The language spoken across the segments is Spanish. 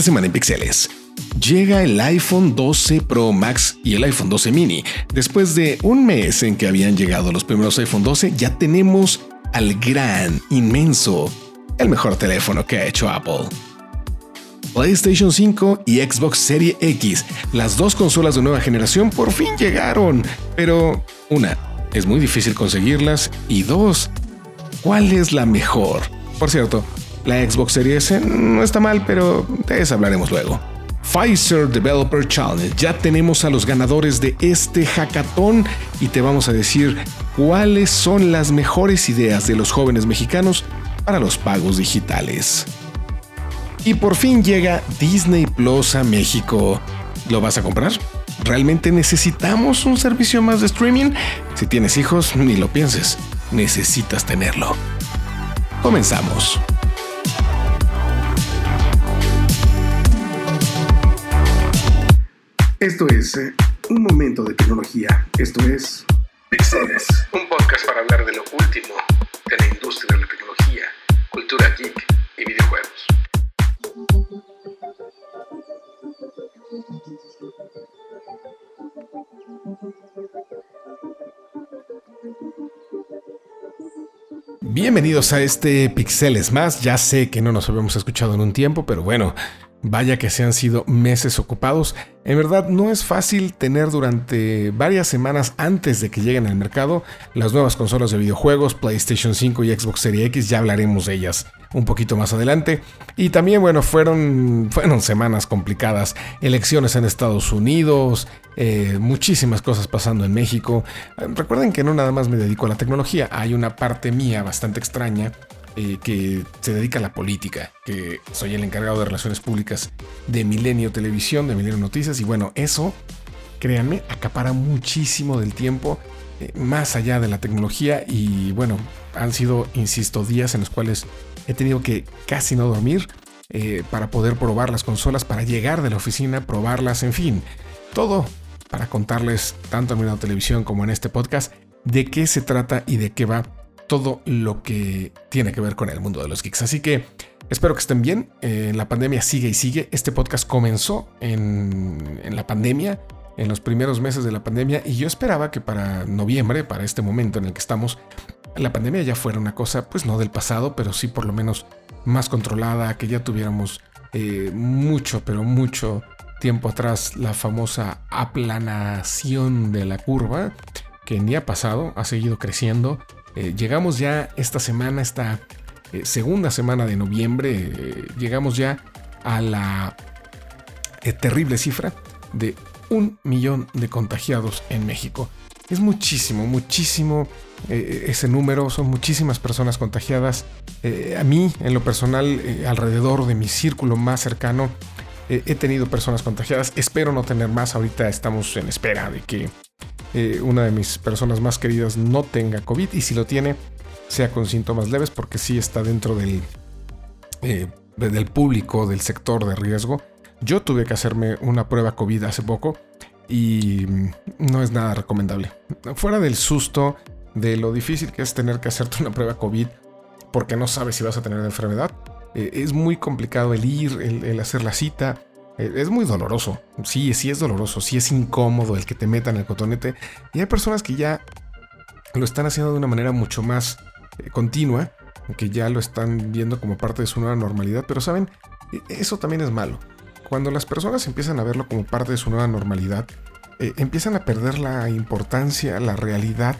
Esta semana en Pixeles. Llega el iPhone 12 Pro Max y el iPhone 12 mini. Después de un mes en que habían llegado los primeros iPhone 12, ya tenemos al gran, inmenso, el mejor teléfono que ha hecho Apple. PlayStation 5 y Xbox Series X, las dos consolas de nueva generación por fin llegaron, pero una, es muy difícil conseguirlas y dos, ¿cuál es la mejor? Por cierto, la Xbox Series S no está mal, pero de eso hablaremos luego. Pfizer Developer Challenge. Ya tenemos a los ganadores de este hackathon y te vamos a decir cuáles son las mejores ideas de los jóvenes mexicanos para los pagos digitales. Y por fin llega Disney Plus a México. ¿Lo vas a comprar? ¿Realmente necesitamos un servicio más de streaming? Si tienes hijos, ni lo pienses. Necesitas tenerlo. Comenzamos. Esto es eh, un momento de tecnología. Esto es Pixeles, un podcast para hablar de lo último de la industria de la tecnología, cultura geek y videojuegos. Bienvenidos a este Pixeles más. Ya sé que no nos habíamos escuchado en un tiempo, pero bueno, Vaya que se han sido meses ocupados. En verdad no es fácil tener durante varias semanas antes de que lleguen al mercado las nuevas consolas de videojuegos, PlayStation 5 y Xbox Series X, ya hablaremos de ellas un poquito más adelante. Y también, bueno, fueron, fueron semanas complicadas, elecciones en Estados Unidos, eh, muchísimas cosas pasando en México. Recuerden que no nada más me dedico a la tecnología, hay una parte mía bastante extraña eh, que se dedica a la política, que soy el encargado de relaciones públicas de Milenio Televisión, de Milenio Noticias, y bueno, eso, créanme, acapara muchísimo del tiempo, eh, más allá de la tecnología, y bueno, han sido, insisto, días en los cuales he tenido que casi no dormir eh, para poder probar las consolas, para llegar de la oficina, probarlas, en fin, todo para contarles, tanto en Milenio Televisión como en este podcast, de qué se trata y de qué va todo lo que tiene que ver con el mundo de los geeks. Así que espero que estén bien. Eh, la pandemia sigue y sigue. Este podcast comenzó en, la pandemia, en los primeros meses de la pandemia, y yo esperaba que para noviembre, para este momento en el que estamos, la pandemia ya fuera una cosa, pues no del pasado, pero sí por lo menos más controlada, que ya tuviéramos eh, mucho, pero mucho tiempo atrás la famosa aplanación de la curva, que ni ha pasado, ha seguido creciendo eh, llegamos ya esta semana, esta eh, segunda semana de noviembre, eh, llegamos ya a la terrible cifra de un millón de contagiados en México. Es muchísimo, muchísimo ese número, son muchísimas personas contagiadas. a mí, en lo personal, alrededor de mi círculo más cercano, he tenido personas contagiadas. Espero no tener más. Ahorita estamos en espera de que eh, una de mis personas más queridas no tenga COVID y si lo tiene, sea con síntomas leves, porque sí está dentro del, eh, del público, del sector de riesgo. Yo tuve que hacerme una prueba COVID hace poco y no es nada recomendable. Fuera del susto de lo difícil que es tener que hacerte una prueba COVID porque no sabes si vas a tener enfermedad, eh, es muy complicado el ir, el hacer la cita. Eh, es muy doloroso. Sí, sí es doloroso, sí es incómodo el que te metan el cotonete. Y hay personas que ya lo están haciendo de una manera mucho más eh, continua, que ya lo están viendo como parte de su nueva normalidad. Pero saben, e, eso también es malo. Cuando las personas empiezan a verlo como parte de su nueva normalidad, eh, empiezan a perder la importancia, la realidad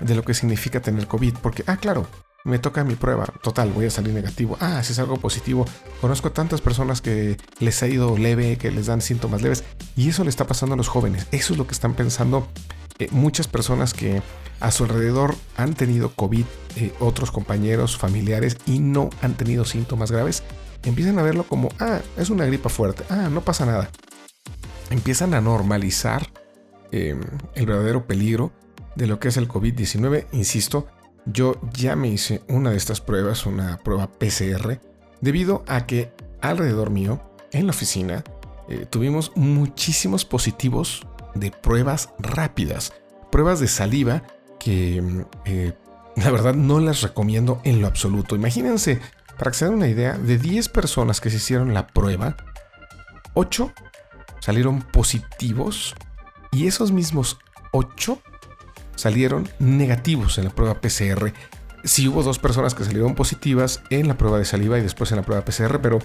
de lo que significa tener COVID. Porque, ah, claro, me toca mi prueba, total, voy a salir negativo. Ah, si es algo positivo. Conozco tantas personas que les ha ido leve, que les dan síntomas leves, y eso le está pasando a los jóvenes. Eso es lo que están pensando eh, muchas personas que a su alrededor han tenido COVID, eh, otros compañeros, familiares, y no han tenido síntomas graves. Empiezan a verlo como, ah, es una gripa fuerte, ah, no pasa nada. Empiezan a normalizar em, el verdadero peligro de lo que es el COVID-19, insisto, yo ya me hice una de estas pruebas, una prueba PCR, debido a que alrededor mío, en la oficina, eh, tuvimos muchísimos positivos de pruebas rápidas, pruebas de saliva que mm, eh, la verdad no las recomiendo en lo absoluto. Imagínense, para que se den una idea, de 10 personas que se hicieron la prueba, 8 salieron positivos y esos mismos 8 salieron negativos en la prueba PCR sí hubo dos personas que salieron positivas en la prueba de saliva y después en la prueba PCR, pero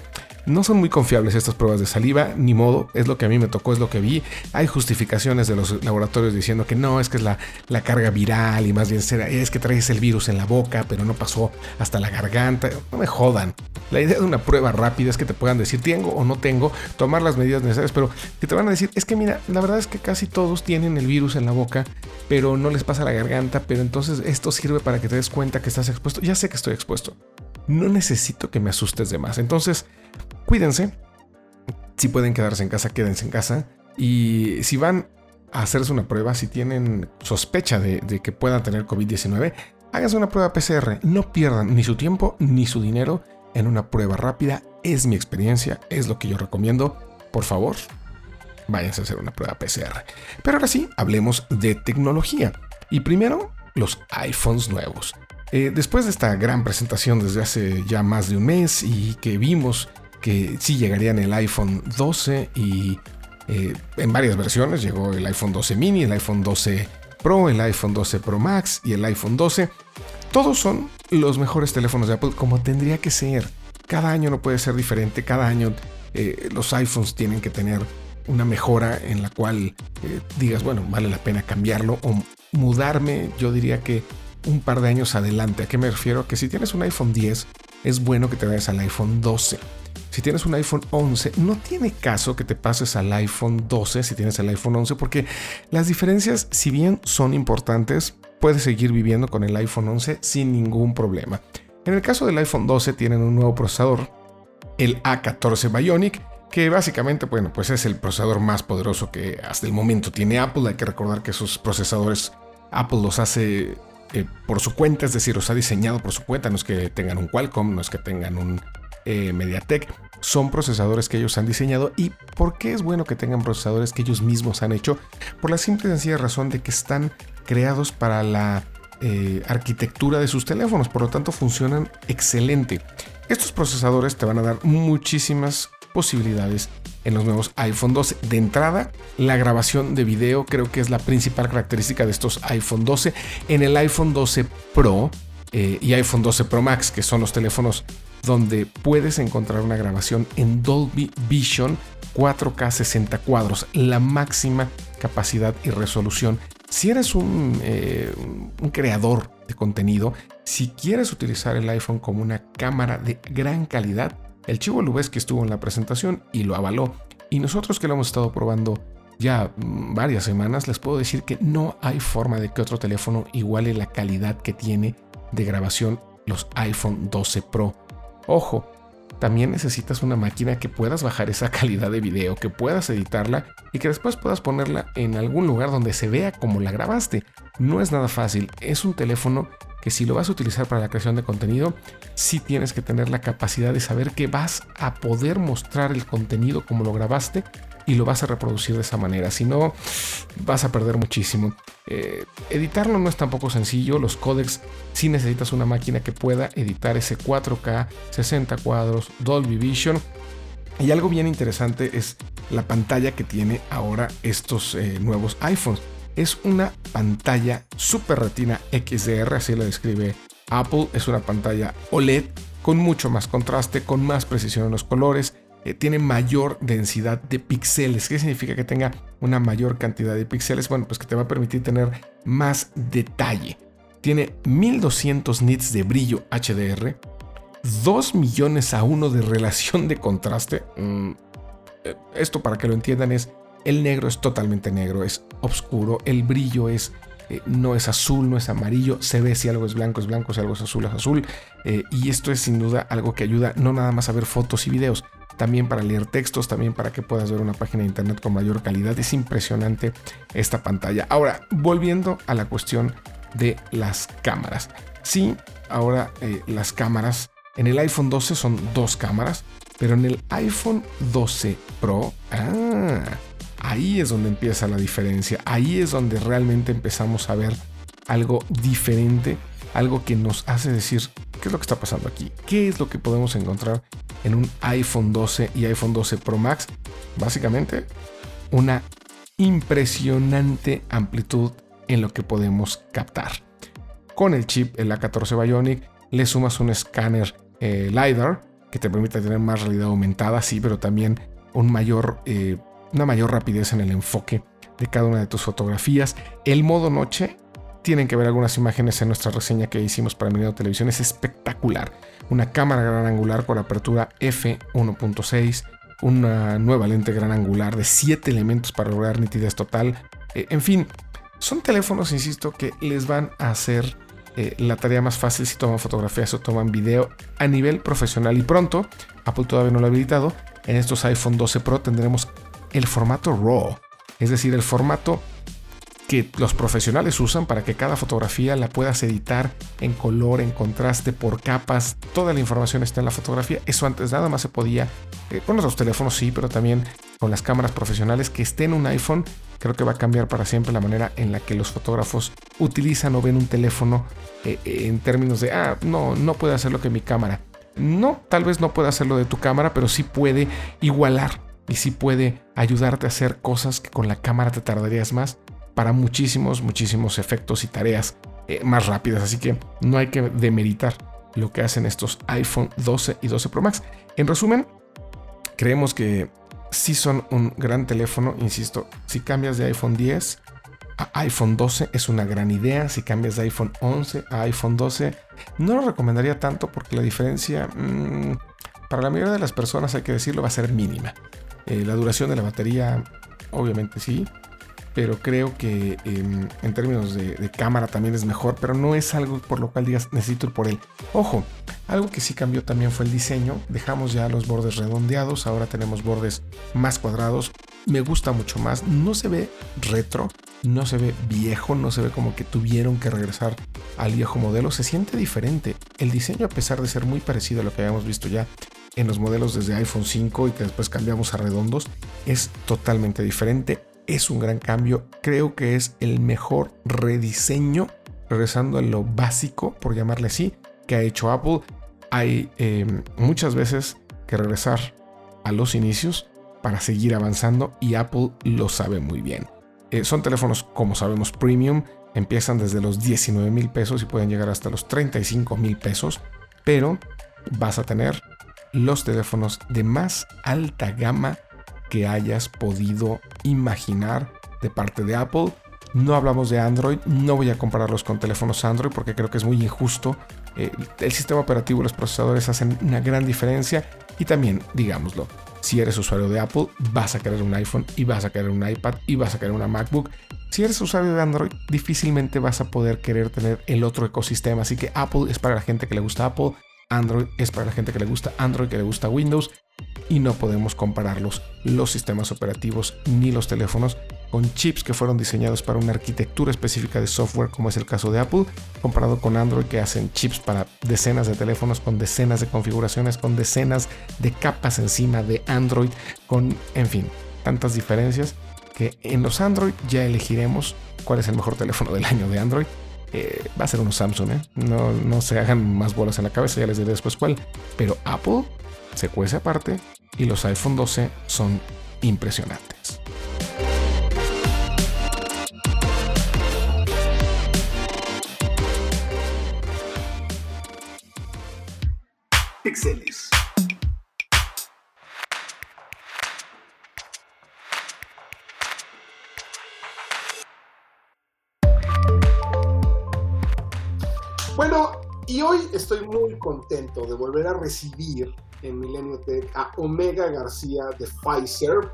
no son muy confiables estas pruebas de saliva, ni modo, es lo que a mí me tocó, es lo que vi. Hay justificaciones de los laboratorios diciendo que no, es que es la, la carga viral y más bien será, es que traes el virus en la boca, pero no pasó hasta la garganta. No me jodan. La idea de una prueba rápida es que te puedan decir tengo o no tengo, tomar las medidas necesarias, pero que te van a decir, es que mira, la verdad es que casi todos tienen el virus en la boca, pero no les pasa la garganta, pero entonces esto sirve para que te des cuenta que estás expuesto, ya sé que estoy expuesto. No necesito que me asustes de más. Entonces, cuídense. Si pueden quedarse en casa, quédense en casa. Y si van a hacerse una prueba, si tienen sospecha de, que puedan tener COVID-19, háganse una prueba PCR. No pierdan ni su tiempo ni su dinero en una prueba rápida. Es mi experiencia, es lo que yo recomiendo. Por favor, váyanse a hacer una prueba PCR. Pero ahora sí, hablemos de tecnología. Y primero, los iPhones nuevos. Eh, después de esta gran presentación desde hace ya más de un mes y que vimos que sí llegarían el iPhone 12 y eh, en varias versiones, llegó el iPhone 12 mini, el iPhone 12 Pro, el iPhone 12 Pro Max y el iPhone 12, todos son los mejores teléfonos de Apple como tendría que ser. Cada año no puede ser diferente, cada año eh, los iPhones tienen que tener una mejora en la cual digas, bueno, vale la pena cambiarlo o mudarme, yo diría que un par de años adelante. ¿A qué me refiero? Que si tienes un iPhone 10, es bueno que te vayas al iPhone 12. Si tienes un iPhone 11, no tiene caso que te pases al iPhone 12 si tienes el iPhone 11, porque las diferencias, si bien son importantes, puedes seguir viviendo con el iPhone 11 sin ningún problema. En el caso del iPhone 12 tienen un nuevo procesador, el A14 Bionic, que básicamente, bueno, pues es el procesador más poderoso que hasta el momento tiene Apple. Hay que recordar que esos procesadores Apple los hace eh, por su cuenta, es decir, los ha diseñado por su cuenta, no es que tengan un Qualcomm, no es que tengan un eh, MediaTek, son procesadores que ellos han diseñado. ¿Y por qué es bueno que tengan procesadores que ellos mismos han hecho? Por la simple y sencilla razón de que están creados para la eh, arquitectura de sus teléfonos, por lo tanto funcionan excelente. Estos procesadores te van a dar muchísimas posibilidades en los nuevos iPhone 12. De entrada, la grabación de video creo que es la principal característica de estos iPhone 12. En el iPhone 12 Pro eh, y iPhone 12 Pro Max, que son los teléfonos donde puedes encontrar una grabación en Dolby Vision 4K 60 cuadros, la máxima capacidad y resolución. Si eres un, eh, un creador de contenido, si quieres utilizar el iPhone como una cámara de gran calidad, el Chivo que estuvo en la presentación y lo avaló. Y nosotros que lo hemos estado probando ya mm, varias semanas, les puedo decir que no hay forma de que otro teléfono iguale la calidad que tiene de grabación los iPhone 12 Pro. Ojo, también necesitas una máquina que puedas bajar esa calidad de video, que puedas editarla y que después puedas ponerla en algún lugar donde se vea como la grabaste. No es nada fácil, es un teléfono que si lo vas a utilizar para la creación de contenido, sí tienes que tener la capacidad de saber que vas a poder mostrar el contenido como lo grabaste y lo vas a reproducir de esa manera. Si no, vas a perder muchísimo. Eh, editarlo no es tampoco sencillo. Los códecs sí necesitas una máquina que pueda editar ese 4K, 60 cuadros, Dolby Vision. Y algo bien interesante es la pantalla que tiene ahora estos eh, nuevos iPhones es una pantalla Super Retina XDR, así lo describe Apple. Es una pantalla OLED con mucho más contraste, con más precisión en los colores. Eh, tiene mayor densidad de píxeles. ¿Qué significa que tenga una mayor cantidad de píxeles? Bueno, pues que te va a permitir tener más detalle. Tiene 1200 nits de brillo HDR, 2 millones a 1 de relación de contraste. Mm, eh, esto para que lo entiendan es el negro es totalmente negro, es oscuro, el brillo es eh, no es azul, no es amarillo, se ve si algo es blanco es blanco, si algo es azul es azul. Y esto es sin duda algo que ayuda no nada más a ver fotos y videos, también para leer textos, también para que puedas ver una página de internet con mayor calidad. Es impresionante esta pantalla. Ahora, volviendo a la cuestión de las cámaras. Sí, ahora eh, las cámaras en el iPhone 12 son dos cámaras, pero en el iPhone 12 Pro, ah, Ahí es donde empieza la diferencia, ahí es donde realmente empezamos a ver algo diferente, algo que nos hace decir, ¿qué es lo que está pasando aquí? ¿Qué es lo que podemos encontrar en un iPhone 12 y iPhone 12 Pro Max. Básicamente, una impresionante amplitud en lo que podemos captar. Con el chip, el A14 Bionic, le sumas un escáner eh, LiDAR que te permite tener más realidad aumentada, sí, pero también eh, una mayor rapidez en el enfoque de cada una de tus fotografías. El modo noche, tienen que ver algunas imágenes en nuestra reseña que hicimos para Milenio Televisión, es espectacular. Una cámara gran angular con apertura f1.6, una nueva lente gran angular de 7 elementos para lograr nitidez total. Eh, en fin, son teléfonos, insisto, que les van a hacer eh, la tarea más fácil si toman fotografías o toman video a nivel profesional. Y pronto, Apple todavía no lo ha habilitado, en estos iPhone 12 Pro tendremos el formato RAW, es decir, el formato que los profesionales usan para que cada fotografía la puedas editar en color, en contraste, por capas. Toda la información está en la fotografía. Eso antes nada más se podía eh, con los teléfonos, sí, pero también con las cámaras profesionales que esté en un iPhone. Creo que va a cambiar para siempre la manera en la que los fotógrafos utilizan o ven un teléfono eh, eh, en términos de, ah, no, no puede hacer lo que mi cámara. No, tal vez no pueda hacerlo de tu cámara, pero sí puede igualar y sí puede ayudarte a hacer cosas que con la cámara te tardarías más para muchísimos, muchísimos efectos y tareas eh, más rápidas. Así que no hay que demeritar lo que hacen estos iPhone 12 y 12 Pro Max. En resumen, creemos que sí son un gran teléfono. Insisto, si cambias de iPhone 10 a iPhone 12 es una gran idea. Si cambias de iPhone 11 a iPhone 12, no lo recomendaría tanto porque la diferencia, mm, para la mayoría de las personas, hay que decirlo, va a ser mínima. Eh, la duración de la batería, obviamente sí pero creo que em, en términos de, cámara también es mejor, pero no es algo por lo cual digas necesito ir por él. Ojo, algo que sí cambió también fue el diseño, dejamos ya los bordes redondeados, ahora tenemos bordes más cuadrados, me gusta mucho más, no se ve retro, no se ve viejo, no se ve como que tuvieron que regresar al viejo modelo, se siente diferente. El diseño a pesar de ser muy parecido a lo que habíamos visto ya en los modelos desde iPhone 5 y que después cambiamos a redondos, es totalmente diferente es un gran cambio. Creo que es el mejor rediseño, regresando a lo básico, por llamarle así, que ha hecho Apple. Hay em, muchas veces que regresar a los inicios para seguir avanzando y Apple lo sabe muy bien. Eh, son teléfonos, como sabemos, premium. Empiezan desde los 19 mil pesos y pueden llegar hasta los 35 mil pesos, pero vas a tener los teléfonos de más alta gama que hayas podido imaginar de parte de Apple. No hablamos de Android, no voy a compararlos con teléfonos Android porque creo que es muy injusto. Eh, el sistema operativo y los procesadores hacen una gran diferencia y también, digámoslo, si eres usuario de Apple, vas a querer un iPhone y vas a querer un iPad y vas a querer una MacBook. Si eres usuario de Android, difícilmente vas a poder querer tener el otro ecosistema. Así que Apple es para la gente que le gusta Apple, Android es para la gente que le gusta Android, que le gusta Windows y no podemos compararlos los sistemas operativos ni los teléfonos con chips que fueron diseñados para una arquitectura específica de software como es el caso de Apple, comparado con Android que hacen chips para decenas de teléfonos con decenas de configuraciones, con decenas de capas encima de Android, con, en fin, tantas diferencias que en los Android ya elegiremos cuál es el mejor teléfono del año de Android. Eh, va a ser unos Samsung, ¿eh? no, no se hagan más bolas en la cabeza, ya les diré después cuál. Pero Apple se cuece aparte y los iPhone 12 son impresionantes. Pixeles. Bueno, y hoy estoy muy contento de volver a recibir en Milenio Tech a Omega García de Pfizer.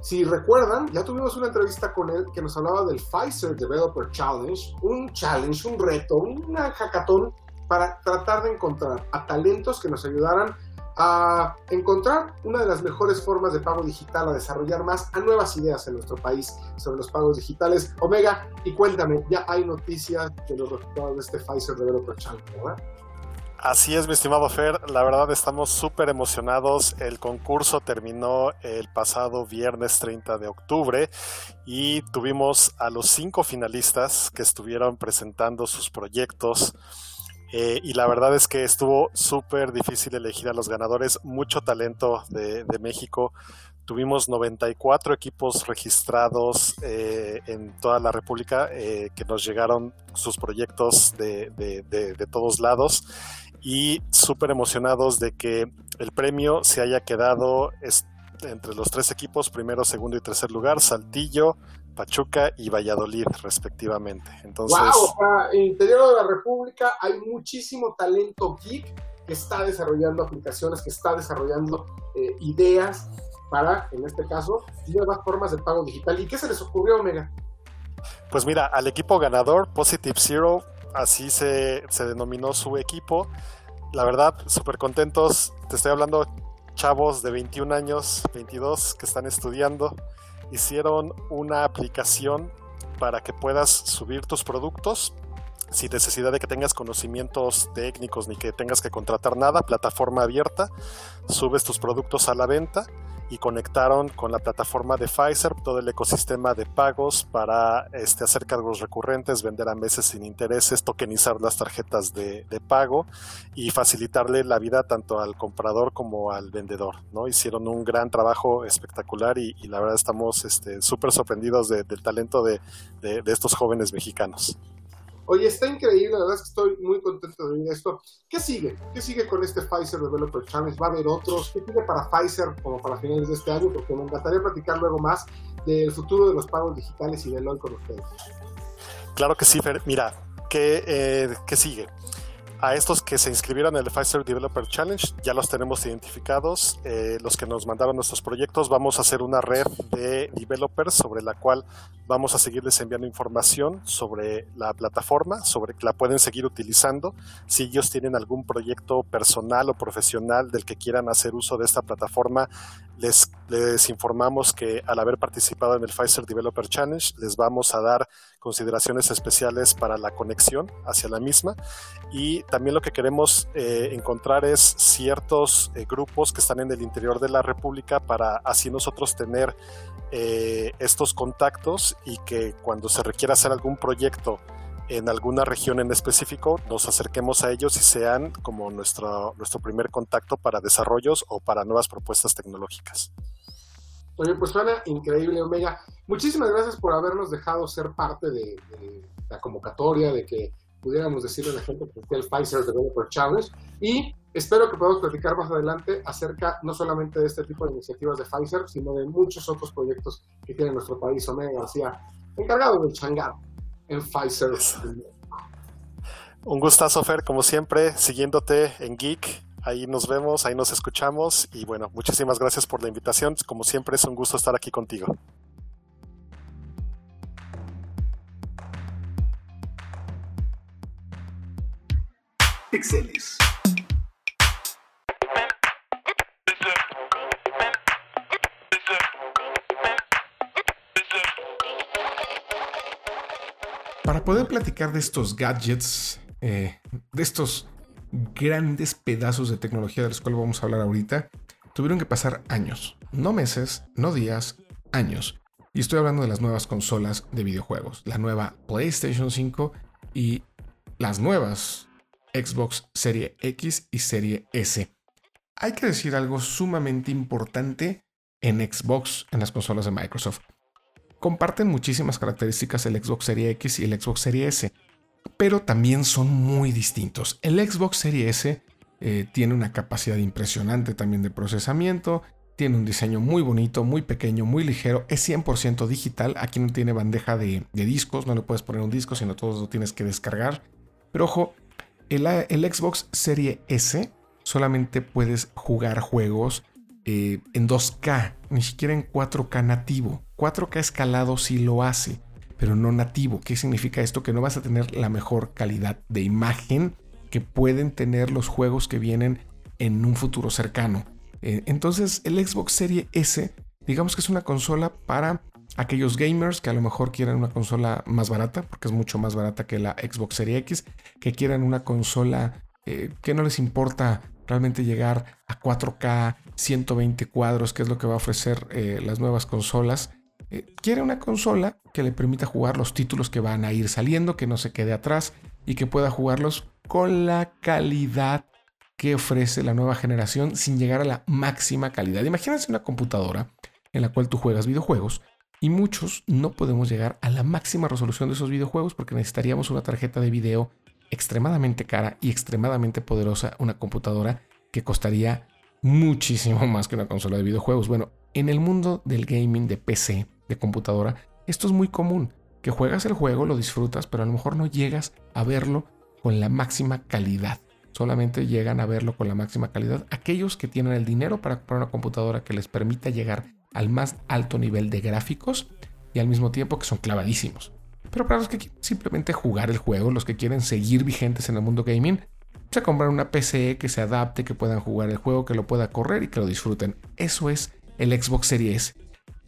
Si recuerdan, ya tuvimos una entrevista con él que nos hablaba del Pfizer Developer Challenge, un challenge, un reto, una hackathon para tratar de encontrar a talentos que nos ayudaran a encontrar una de las mejores formas de pago digital, a desarrollar más a nuevas ideas en nuestro país sobre los pagos digitales. Omega, y cuéntame, ya hay noticias de los resultados de este Pfizer Developer Challenge, ¿verdad? Así es, mi estimado Fer. La verdad estamos súper emocionados. El concurso terminó el pasado viernes 30 de octubre y tuvimos a los cinco finalistas que estuvieron presentando sus proyectos Eh, y la verdad es que estuvo súper difícil elegir a los ganadores, mucho talento de, México. Tuvimos 94 equipos registrados eh, en toda la República que nos llegaron sus proyectos de todos lados y súper emocionados de que el premio se haya quedado entre los tres equipos, primero, segundo y tercer lugar, Saltillo, Pachuca y Valladolid, respectivamente. Entonces, wow, en el interior de la República hay muchísimo talento geek que está desarrollando aplicaciones, que está desarrollando eh, ideas para, en este caso, nuevas formas de pago digital. ¿Y qué se les ocurrió, Omega? Pues mira, al equipo ganador, Positive Zero, así se, se denominó su equipo. La verdad, súper contentos. Te estoy hablando chavos de 21 años, 22, que están estudiando, hicieron una aplicación para que puedas subir tus productos sin necesidad de que tengas conocimientos técnicos ni que tengas que contratar nada, plataforma abierta, subes tus productos a la venta y conectaron con la plataforma de Pfizer todo el ecosistema de pagos para este, hacer cargos recurrentes, vender a meses sin intereses, tokenizar las tarjetas de, pago y facilitarle la vida tanto al comprador como al vendedor. ¿no? Hicieron un gran trabajo espectacular y, la verdad estamos este, súper sorprendidos del talento de estos jóvenes mexicanos. Oye, está increíble, la verdad es que estoy muy contento de ver esto. ¿Qué sigue? ¿Qué sigue con este Pfizer Developer Challenge? ¿Va a haber otros? ¿Qué sigue para Pfizer como para finales de este año? Porque me encantaría platicar luego más del futuro de los pagos digitales y del hoy con ustedes. Claro que sí, Fer. Mira, ¿qué, eh, ¿qué sigue? A estos que se inscribieron en el Pfizer Developer Challenge ya los tenemos identificados. Eh, los que nos mandaron nuestros proyectos, vamos a hacer una red de developers sobre la cual vamos a seguirles enviando información sobre la plataforma, sobre que la pueden seguir utilizando. Si ellos tienen algún proyecto personal o profesional del que quieran hacer uso de esta plataforma, les, les informamos que al haber participado en el Pfizer Developer Challenge, les vamos a dar consideraciones especiales para la conexión hacia la misma. Y también lo que queremos eh, encontrar es ciertos eh, grupos que están en el interior de la República para así nosotros tener eh, estos contactos y que cuando se requiera hacer algún proyecto en alguna región en específico, nos acerquemos a ellos y sean como nuestro, nuestro primer contacto para desarrollos o para nuevas propuestas tecnológicas. Oye, pues suena increíble, Omega. Muchísimas gracias por habernos dejado ser parte de, la convocatoria, de que pudiéramos decirle a la gente que esté el Pfizer Developer Challenge. Y espero que podamos platicar más adelante acerca no solamente de este tipo de iniciativas de Pfizer, sino de muchos otros proyectos que tiene nuestro país. Omega García, encargado del changar en Pfizer. Un gustazo, Fer, como siempre, siguiéndote en Geek. Ahí nos vemos, ahí nos escuchamos y bueno, muchísimas gracias por la invitación. Como siempre es un gusto estar aquí contigo. Pixeles. Para poder platicar de estos gadgets, eh, de estos grandes pedazos de tecnología de los cuales vamos a hablar ahorita, tuvieron que pasar años, no meses, no días, años. Y estoy hablando de las nuevas consolas de videojuegos, la nueva PlayStation 5 y las nuevas Xbox Serie X y Serie S. Hay que decir algo sumamente importante en Xbox, en las consolas de Microsoft. Comparten muchísimas características el Xbox Serie X y el Xbox Serie S, pero también son muy distintos. El Xbox Serie S eh, tiene una capacidad impresionante también de procesamiento, tiene un diseño muy bonito, muy pequeño, muy ligero, es 100% digital, aquí no tiene bandeja de, discos, no le puedes poner un disco, sino todo lo tienes que descargar. Pero ojo, el, Xbox Serie S solamente puedes jugar juegos eh, en 2K, ni siquiera en 4K nativo. 4K escalado sí lo hace, pero no nativo. ¿Qué significa esto? Que no vas a tener la mejor calidad de imagen que pueden tener los juegos que vienen en un futuro cercano. Eh, entonces el Xbox Series S, digamos que es una consola para aquellos gamers que a lo mejor quieran una consola más barata, porque es mucho más barata que la Xbox Series X, que quieran una consola eh, que no les importa realmente llegar a 4K, 120 cuadros, que es lo que va a ofrecer eh, las nuevas consolas. Eh, quiere una consola que le permita jugar los títulos que van a ir saliendo, que no se quede atrás y que pueda jugarlos con la calidad que ofrece la nueva generación sin llegar a la máxima calidad. Imagínense una computadora en la cual tú juegas videojuegos y muchos no podemos llegar a la máxima resolución de esos videojuegos porque necesitaríamos una tarjeta de video extremadamente cara y extremadamente poderosa, una computadora que costaría muchísimo más que una consola de videojuegos. Bueno, en el mundo del gaming de PC, de computadora, esto es muy común, que juegas el juego, lo disfrutas, pero a lo mejor no llegas a verlo con la máxima calidad. Solamente llegan a verlo con la máxima calidad aquellos que tienen el dinero para comprar una computadora que les permita llegar al más alto nivel de gráficos y al mismo tiempo que son clavadísimos. Pero para los que quieren simplemente jugar el juego, los que quieren seguir vigentes en el mundo gaming, se comprar una PC que se adapte, que puedan jugar el juego, que lo pueda correr y que lo disfruten. Eso es el Xbox Series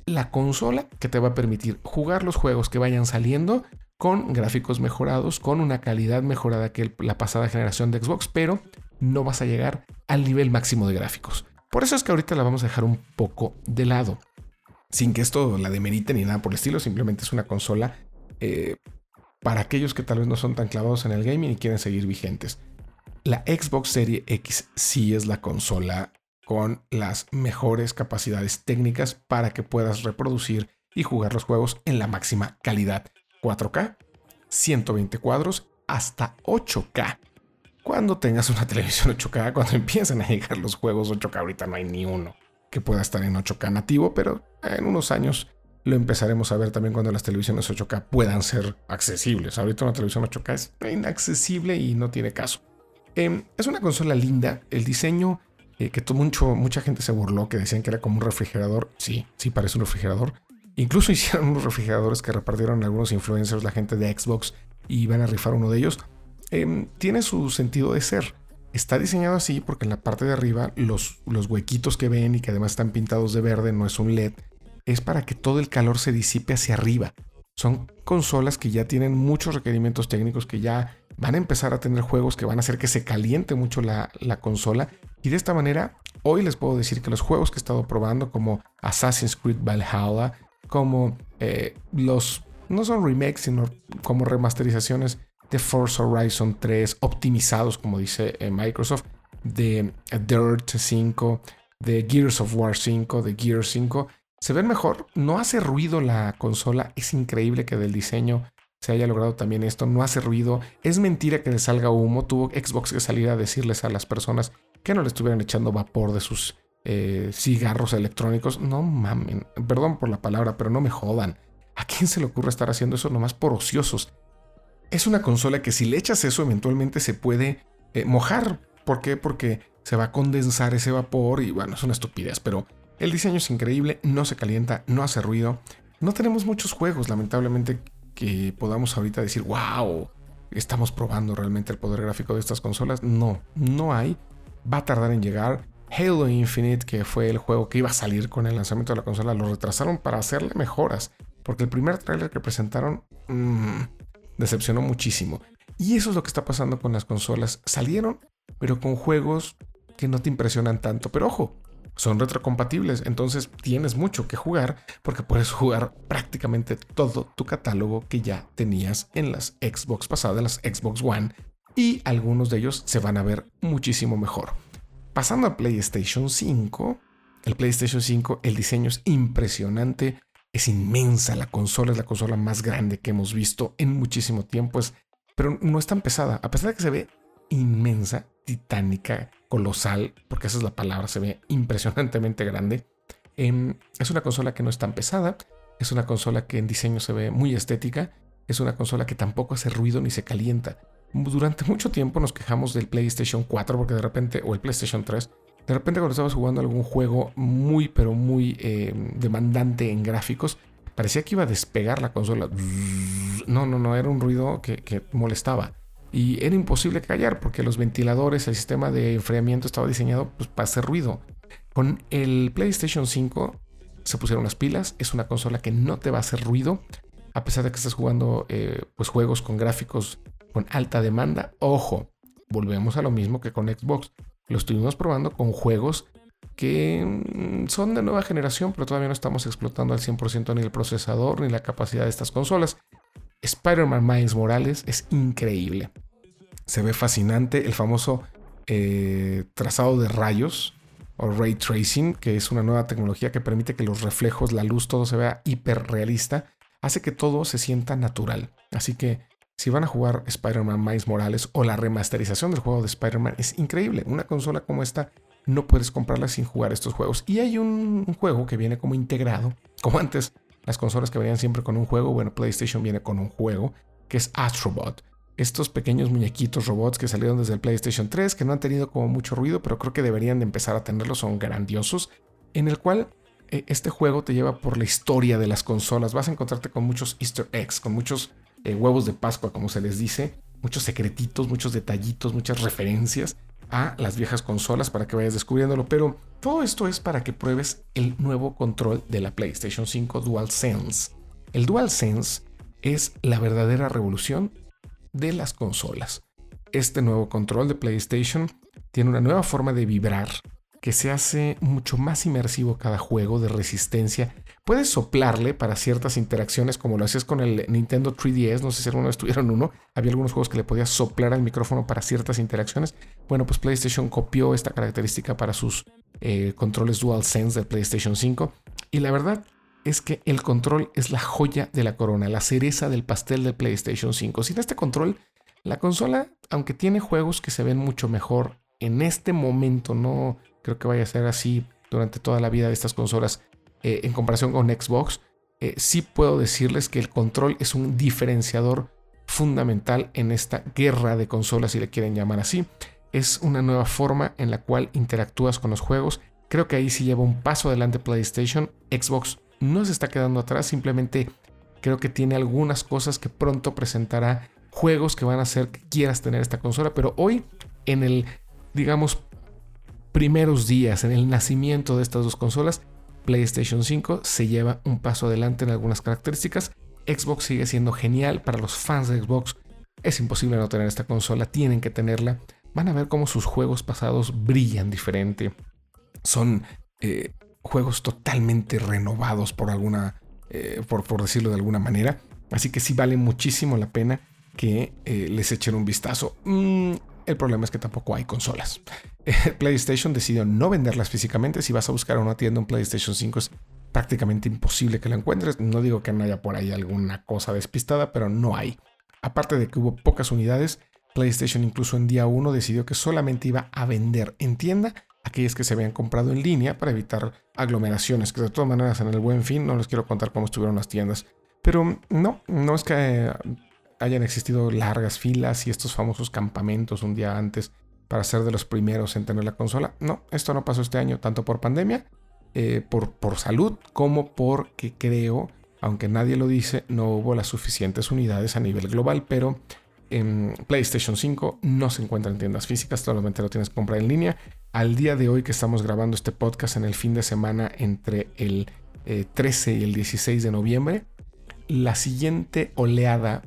la consola que te va a permitir jugar los juegos que vayan saliendo con gráficos mejorados, con una calidad mejorada que la pasada generación de Xbox, pero no vas a llegar al nivel máximo de gráficos. Por eso es que ahorita la vamos a dejar un poco de lado. Sin que esto la demerite ni nada por el estilo, simplemente es una consola eh, para aquellos que tal vez no son tan clavados en el gaming y quieren seguir vigentes. La Xbox Series X sí es la consola con las mejores capacidades técnicas para que puedas reproducir y jugar los juegos en la máxima calidad. 4K, 120 cuadros, hasta 8K. Cuando tengas una televisión 8K, cuando empiecen a llegar los juegos 8K, ahorita no hay ni uno que pueda estar en 8K nativo, pero en unos años lo empezaremos a ver también cuando las televisiones 8K puedan ser accesibles. Ahorita una televisión 8K es inaccesible y no tiene caso. Em, es una consola linda, el diseño eh, que mucho, mucha gente se burló, que decían que era como un refrigerador. Sí, sí parece un refrigerador. Incluso hicieron unos refrigeradores que repartieron algunos influencers, la gente de Xbox, y iban a rifar uno de ellos. Em, tiene su sentido de ser. Está diseñado así porque en la parte de arriba los, los huequitos que ven y que además están pintados de verde, no es un LED, es para que todo el calor se disipe hacia arriba. Son consolas que ya tienen muchos requerimientos técnicos, que ya van a empezar a tener juegos que van a hacer que se caliente mucho la, consola. Y de esta manera, hoy les puedo decir que los juegos que he estado probando, como Assassin's Creed Valhalla, como eh, los, no son remakes, sino como remasterizaciones de Forza Horizon 3, optimizados, como dice eh, Microsoft, de Dirt 5, de Gears of War 5, de Gears 5, se ven mejor, no hace ruido la consola, es increíble que del diseño se haya logrado también esto, no hace ruido, es mentira que le salga humo, tuvo Xbox que salir a decirles a las personas que no le estuvieran echando vapor de sus eh, cigarros electrónicos, no mamen, perdón por la palabra, pero no me jodan, ¿a quién se le ocurre estar haciendo eso nomás por ociosos? Es una consola que si le echas eso eventualmente se puede eh, mojar, ¿por qué? Porque se va a condensar ese vapor y bueno, es una estupidez, pero el diseño es increíble, no se calienta, no hace ruido. No tenemos muchos juegos, lamentablemente, que podamos ahorita decir, wow, estamos probando realmente el poder gráfico de estas consolas. No, no hay. Va a tardar en llegar. Halo Infinite, que fue el juego que iba a salir con el lanzamiento de la consola, lo retrasaron para hacerle mejoras. Porque el primer tráiler que presentaron mmm, decepcionó muchísimo. Y eso es lo que está pasando con las consolas. Salieron, pero con juegos que no te impresionan tanto. Pero ojo, son retrocompatibles, entonces tienes mucho que jugar porque puedes jugar prácticamente todo tu catálogo que ya tenías en las Xbox pasadas, las Xbox One, y algunos de ellos se van a ver muchísimo mejor. Pasando a PlayStation 5, el PlayStation 5, el diseño es impresionante, es inmensa, la consola es la consola más grande que hemos visto en muchísimo tiempo, pero no es tan pesada, a pesar de que se ve inmensa, titánica, colosal, porque esa es la palabra, se ve impresionantemente grande. Em, es una consola que no es tan pesada, es una consola que en diseño se ve muy estética, es una consola que tampoco hace ruido ni se calienta. Durante mucho tiempo nos quejamos del PlayStation 4 porque de repente, o el PlayStation 3, de repente cuando estabas jugando algún juego muy, pero muy em, demandante en gráficos, parecía que iba a despegar la consola. No, no, no, era un ruido que, que molestaba y era imposible callar porque los ventiladores, el sistema de enfriamiento estaba diseñado pues, para hacer ruido. Con el PlayStation 5 se pusieron las pilas, es una consola que no te va a hacer ruido, a pesar de que estés jugando eh, pues, juegos con gráficos con alta demanda. Ojo, volvemos a lo mismo que con Xbox. Lo estuvimos probando con juegos que mm, son de nueva generación, pero todavía no estamos explotando al 100% ni el procesador ni la capacidad de estas consolas. Spider-Man Miles Morales es increíble. Se ve fascinante el famoso eh, trazado de rayos o ray tracing, que es una nueva tecnología que permite que los reflejos, la luz, todo se vea hiper realista, hace que todo se sienta natural. Así que si van a jugar Spider-Man Miles Morales o la remasterización del juego de Spider-Man, es increíble. Una consola como esta no puedes comprarla sin jugar estos juegos. Y hay un juego que viene como integrado, como antes las consolas que venían siempre con un juego, bueno, PlayStation viene con un juego que es Astrobot estos pequeños muñequitos robots que salieron desde el PlayStation 3, que no han tenido como mucho ruido, pero creo que deberían de empezar a tenerlos, son grandiosos, en el cual eh, este juego te lleva por la historia de las consolas. Vas a encontrarte con muchos easter eggs, con muchos eh, huevos de Pascua, como se les dice, muchos secretitos, muchos detallitos, muchas referencias a las viejas consolas para que vayas descubriéndolo, pero todo esto es para que pruebes el nuevo control de la PlayStation 5 DualSense. El DualSense es la verdadera revolución de las consolas. Este nuevo control de PlayStation tiene una nueva forma de vibrar que se hace mucho más inmersivo cada juego de resistencia. Puedes soplarle para ciertas interacciones como lo hacías con el Nintendo 3DS, no sé si alguno estuvieron uno, había algunos juegos que le podías soplar al micrófono para ciertas interacciones. Bueno, pues PlayStation copió esta característica para sus eh, controles DualSense del PlayStation 5 y la verdad es que el control es la joya de la corona, la cereza del pastel de PlayStation 5. Sin este control, la consola, aunque tiene juegos que se ven mucho mejor en este momento, no creo que vaya a ser así durante toda la vida de estas consolas eh, en comparación con Xbox, eh, sí puedo decirles que el control es un diferenciador fundamental en esta guerra de consolas, si le quieren llamar así. Es una nueva forma en la cual interactúas con los juegos. Creo que ahí sí lleva un paso adelante PlayStation. Xbox no se está quedando atrás, simplemente creo que tiene algunas cosas que pronto presentará, juegos que van a hacer que quieras tener esta consola, pero hoy en el, digamos, primeros días, en el nacimiento de estas dos consolas, PlayStation 5 se lleva un paso adelante en algunas características. Xbox sigue siendo genial para los fans de Xbox. Es imposible no tener esta consola, tienen que tenerla. Van a ver cómo sus juegos pasados brillan diferente. Son eh, juegos totalmente renovados por alguna, eh, por, decirlo de alguna manera. Así que sí vale muchísimo la pena que eh, les echen un vistazo. Mm, el problema es que tampoco hay consolas. PlayStation decidió no venderlas físicamente. Si vas a buscar una tienda, un PlayStation 5 es prácticamente imposible que la encuentres. No digo que no haya por ahí alguna cosa despistada, pero no hay. Aparte de que hubo pocas unidades, PlayStation incluso en día 1 decidió que solamente iba a vender en tienda aquellas que se habían comprado en línea para evitar aglomeraciones, que de todas maneras en el buen fin no les quiero contar cómo estuvieron las tiendas. Pero no, no es que hayan existido largas filas y estos famosos campamentos un día antes para ser de los primeros en tener la consola. No, esto no pasó este año, tanto por pandemia, eh, por, por salud, como porque creo, aunque nadie lo dice, no hubo las suficientes unidades a nivel global, pero en PlayStation 5 no se encuentra en tiendas físicas, solamente lo tienes que comprar en línea. Al día de hoy que estamos grabando este podcast en el fin de semana entre el 13 eh, y el 16 de noviembre, la siguiente oleada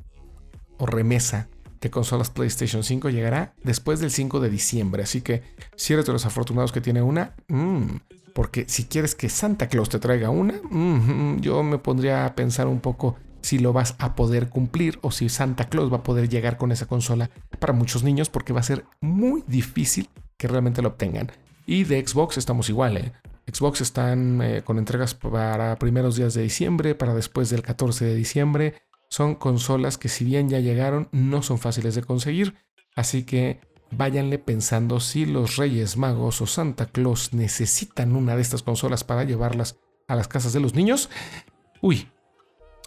o remesa de consolas PlayStation 5 llegará después del 5 de diciembre. Así que si eres de los afortunados que tiene una, mm, porque si quieres que Santa Claus te traiga una, mm, yo me pondría a pensar un poco si lo vas a poder cumplir o si Santa Claus va a poder llegar con esa consola para muchos niños porque va a ser muy difícil que realmente lo obtengan. Y de Xbox estamos igual, ¿eh? Xbox están eh, con entregas para primeros días de diciembre, para después del 14 de diciembre. Son consolas que si bien ya llegaron, no son fáciles de conseguir. Así que váyanle pensando si los Reyes Magos o Santa Claus necesitan una de estas consolas para llevarlas a las casas de los niños. Uy,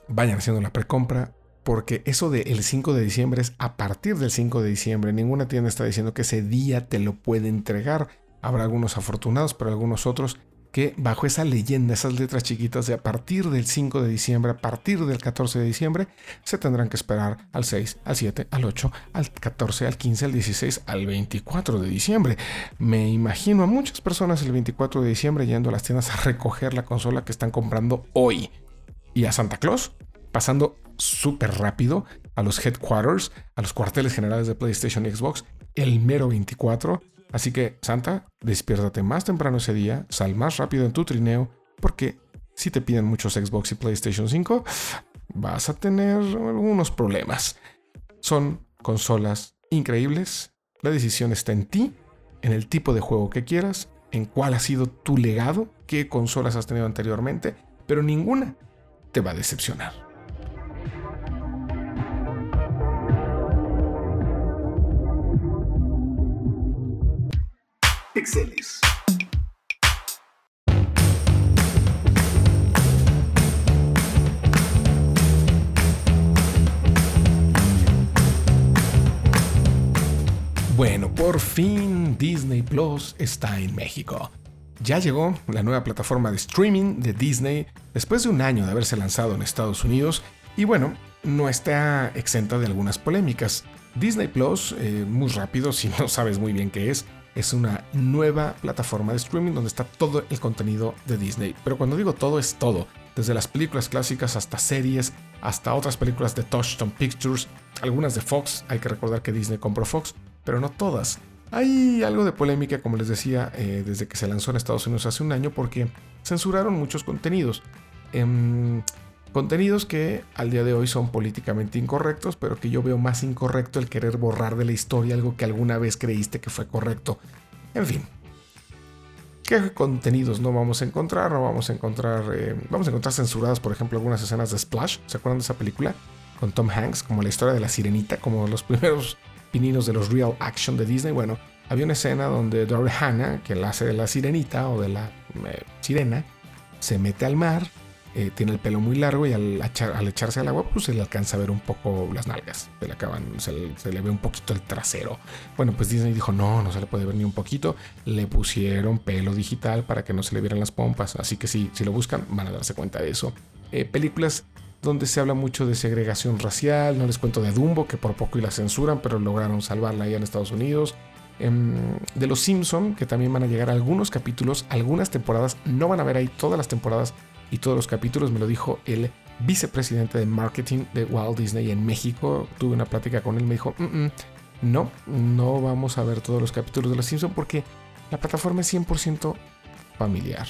vayan haciendo la precompra, porque eso del 5 de diciembre es a partir del 5 de diciembre. Ninguna tienda está diciendo que ese día te lo puede entregar. Habrá algunos afortunados, pero algunos otros que bajo esa leyenda, esas letras chiquitas de a partir del 5 de diciembre, a partir del 14 de diciembre, se tendrán que esperar al 6, al 7, al 8, al 14, al 15, al 16, al 24 de diciembre. Me imagino a muchas personas el 24 de diciembre yendo a las tiendas a recoger la consola que están comprando hoy y a Santa Claus, pasando súper rápido a los headquarters, a los cuarteles generales de PlayStation y Xbox, el mero 24. Así que, Santa, despiértate más temprano ese día, sal más rápido en tu trineo, porque si te piden muchos Xbox y PlayStation 5, vas a tener algunos problemas. Son consolas increíbles. La decisión está en ti, en el tipo de juego que quieras, en cuál ha sido tu legado, qué consolas has tenido anteriormente, pero ninguna te va a decepcionar. Pixeles. Bueno, por fin Disney Plus está en México. Ya llegó la nueva plataforma de streaming de Disney después de un año de haberse lanzado en Estados Unidos y bueno, no está exenta de algunas polémicas. Disney Plus, eh, muy rápido, si no sabes muy bien qué es, es una nueva plataforma de streaming donde está todo el contenido de Disney. Pero cuando digo todo es todo, desde las películas clásicas hasta series, hasta otras películas de Touchstone Pictures, algunas de Fox, hay que recordar que Disney compró Fox, pero no todas. Hay algo de polémica, como les decía, eh, desde que se lanzó en Estados Unidos hace un año, porque censuraron muchos contenidos. Em, contenidos que al día de hoy son políticamente incorrectos, pero que yo veo más incorrecto el querer borrar de la historia algo que alguna vez creíste que fue correcto. En fin. ¿Qué contenidos no vamos a encontrar? No vamos a encontrar. Eh, vamos a encontrar censuradas, por ejemplo, algunas escenas de Splash. ¿Se acuerdan de esa película? Con Tom Hanks, como la historia de la sirenita, como los primeros pininos de los real action de Disney, bueno, había una escena donde Dory Hannah, que la hace de la sirenita o de la eh, sirena, se mete al mar, eh, tiene el pelo muy largo y al, echarse al agua, pues se le alcanza a ver un poco las nalgas, se le acaban, se le, ve un poquito el trasero. Bueno, pues Disney dijo, no, no se le puede ver ni un poquito, le pusieron pelo digital para que no se le vieran las pompas, así que sí, si lo buscan van a darse cuenta de eso. Eh, películas donde se habla mucho de segregación racial, no les cuento de Dumbo, que por poco y la censuran, pero lograron salvarla allá en Estados Unidos. Em, de Los Simpson, que también van a llegar algunos capítulos, algunas temporadas, no van a ver ahí todas las temporadas y todos los capítulos, me lo dijo el vicepresidente de marketing de Walt Disney en México. Tuve una plática con él, me dijo, mm, mm, no, no vamos a ver todos los capítulos de Los Simpson porque la plataforma es 100% familiar.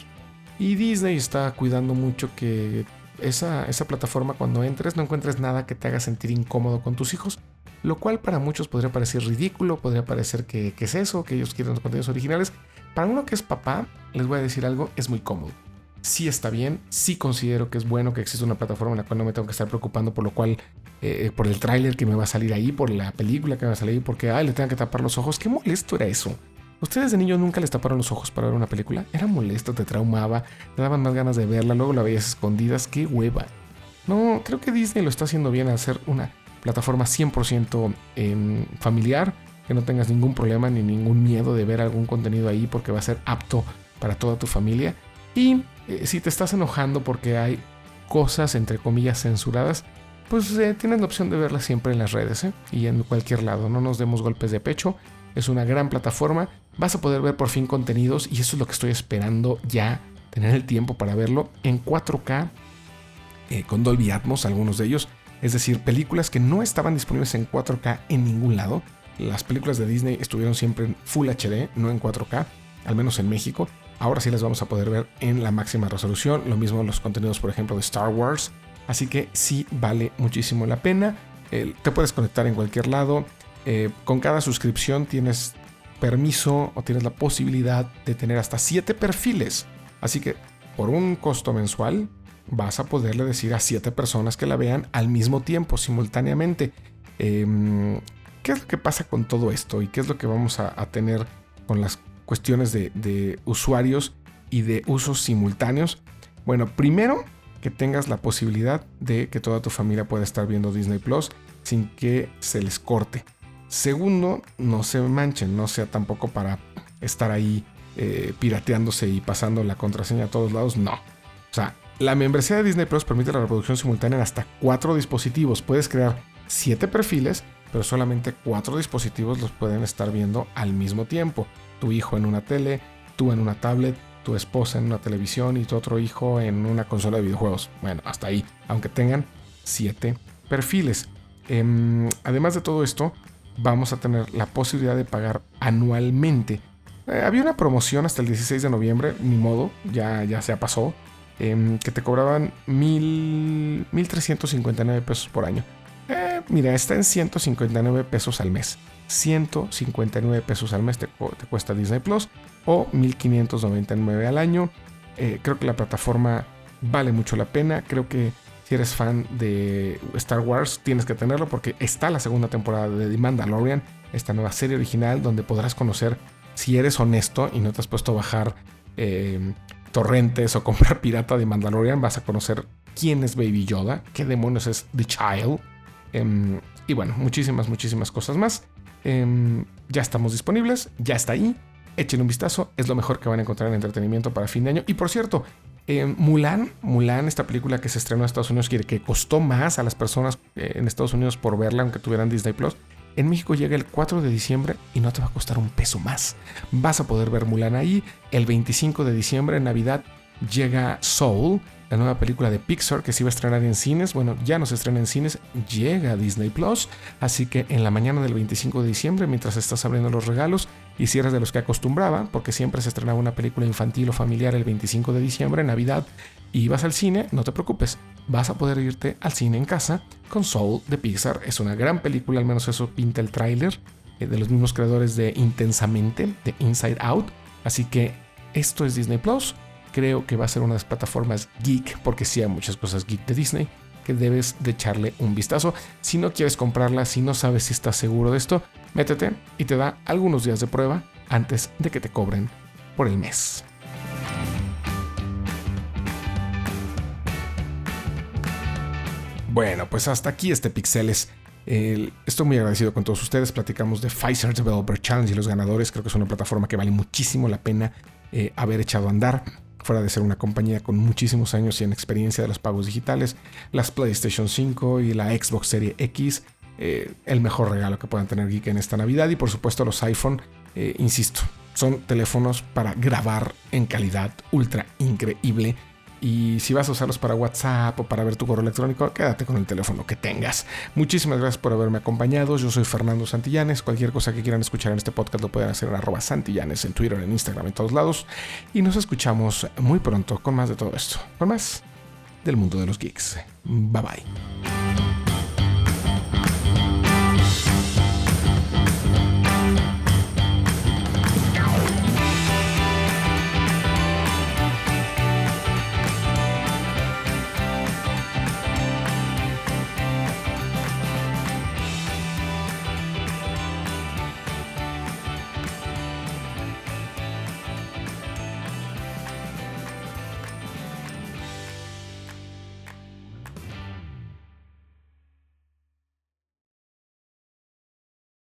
Y Disney está cuidando mucho que esa, plataforma cuando entres no encuentres nada que te haga sentir incómodo con tus hijos, lo cual para muchos podría parecer ridículo, podría parecer que, es eso, que ellos quieren los contenidos originales. Para uno que es papá, les voy a decir algo, es muy cómodo. Sí está bien, sí considero que es bueno que exista una plataforma en la cual no me tengo que estar preocupando por lo cual, eh, por el tráiler que me va a salir ahí, por la película que me va a salir, porque ay, le tengo que tapar los ojos. Qué molesto era eso. ¿Ustedes de niños nunca les taparon los ojos para ver una película? Era molesto, te traumaba, te daban más ganas de verla, luego la veías escondidas, qué hueva. No, creo que Disney lo está haciendo bien al hacer una plataforma 100% em, familiar, que no tengas ningún problema ni ningún miedo de ver algún contenido ahí porque va a ser apto para toda tu familia. Y eh, si te estás enojando porque hay cosas entre comillas censuradas, pues eh, tienes la opción de verlas siempre en las redes ¿eh? y en cualquier lado. No nos demos golpes de pecho. Es una gran plataforma vas a poder ver por fin contenidos y eso es lo que estoy esperando ya, tener el tiempo para verlo en 4K eh, con Dolby Atmos, algunos de ellos, es decir, películas que no estaban disponibles en 4K en ningún lado. Las películas de Disney estuvieron siempre en Full HD, no en 4K, al menos en México. Ahora sí las vamos a poder ver en la máxima resolución, lo mismo los contenidos, por ejemplo, de Star Wars. Así que sí vale muchísimo la pena. te puedes conectar en cualquier lado. Eh, con cada suscripción tienes permiso o tienes la posibilidad de tener hasta 7 perfiles. Así que por un costo mensual vas a poderle decir a 7 personas que la vean al mismo tiempo, simultáneamente. Em, ¿Qué es lo que pasa con todo esto y qué es lo que vamos a, tener con las cuestiones de, usuarios y de usos simultáneos? Bueno, primero que tengas la posibilidad de que toda tu familia pueda estar viendo Disney Plus sin que se les corte. Segundo, no se manchen, no sea tampoco para estar ahí eh, pirateándose y pasando la contraseña a todos lados, no. O sea, la membresía de Disney Plus permite la reproducción simultánea en hasta cuatro dispositivos. Puedes crear siete perfiles, pero solamente cuatro dispositivos los pueden estar viendo al mismo tiempo. Tu hijo en una tele, tú en una tablet, tu esposa en una televisión y tu otro hijo en una consola de videojuegos. Bueno, hasta ahí, aunque tengan siete perfiles. Em, además de todo esto, vamos a tener la posibilidad de pagar anualmente. Eh, había una promoción hasta el 16 de noviembre, ni modo, ya, ya se pasó, em, que te cobraban mil, 1.359 pesos por año. Eh, mira, está en 159 pesos al mes. 159 pesos al mes te, cuesta Disney Plus o 1599 al año. Eh, creo que la plataforma vale mucho la pena. Creo que si eres fan de Star Wars, tienes que tenerlo porque está la segunda temporada de The Mandalorian, esta nueva serie original donde podrás conocer, si eres honesto y no te has puesto a bajar eh, torrentes o comprar pirata de Mandalorian, vas a conocer quién es Baby Yoda, qué demonios es The Child. Em, y bueno, muchísimas, muchísimas cosas más. Em, ya estamos disponibles, ya está ahí. Échenle un vistazo, es lo mejor que van a encontrar en entretenimiento para fin de año. Y por cierto, Mulan, Mulan, esta película que se estrenó en Estados Unidos, que, que costó más a las personas eh, en Estados Unidos por verla, aunque tuvieran Disney Plus. En México llega el 4 de diciembre y no te va a costar un peso más. Vas a poder ver Mulan ahí. El 25 de diciembre, en Navidad, llega Soul, la nueva película de Pixar que se iba a estrenar en cines. Bueno, ya no se estrena en cines, llega a Disney Plus. Así que en la mañana del 25 de diciembre, mientras estás abriendo los regalos, y si eres de los que acostumbraba, porque siempre se estrenaba una película infantil o familiar el 25 de diciembre, Navidad, y vas al cine, no te preocupes, vas a poder irte al cine en casa con Soul de Pixar. Es una gran película, al menos eso pinta el tráiler, eh, de los mismos creadores de Intensamente, de Inside Out. Así que esto es Disney Plus creo que va a ser una de las plataformas geek, porque sí hay muchas cosas geek de Disney, que debes de echarle un vistazo. Si no quieres comprarla, si no sabes si estás seguro de esto, métete y te da algunos días de prueba antes de que te cobren por el mes. Bueno, pues hasta aquí este Pixeles. estoy muy agradecido con todos ustedes. Platicamos de Pfizer Developer Challenge y los ganadores. Creo que es una plataforma que vale muchísimo la pena eh, haber echado a andar fuera de ser una compañía con muchísimos años y en experiencia de los pagos digitales, las PlayStation 5 y la Xbox Series X, eh, el mejor regalo que puedan tener Geek en esta Navidad y por supuesto los iPhone, eh, insisto, son teléfonos para grabar en calidad ultra increíble y si vas a usarlos para WhatsApp o para ver tu correo electrónico, quédate con el teléfono que tengas. Muchísimas gracias por haberme acompañado. Yo soy Fernando Santillanes. Cualquier cosa que quieran escuchar en este podcast lo pueden hacer en arroba Santillanes, en Twitter, en Instagram, en todos lados. Y nos escuchamos muy pronto con más de todo esto. Con más del mundo de los geeks. Bye bye.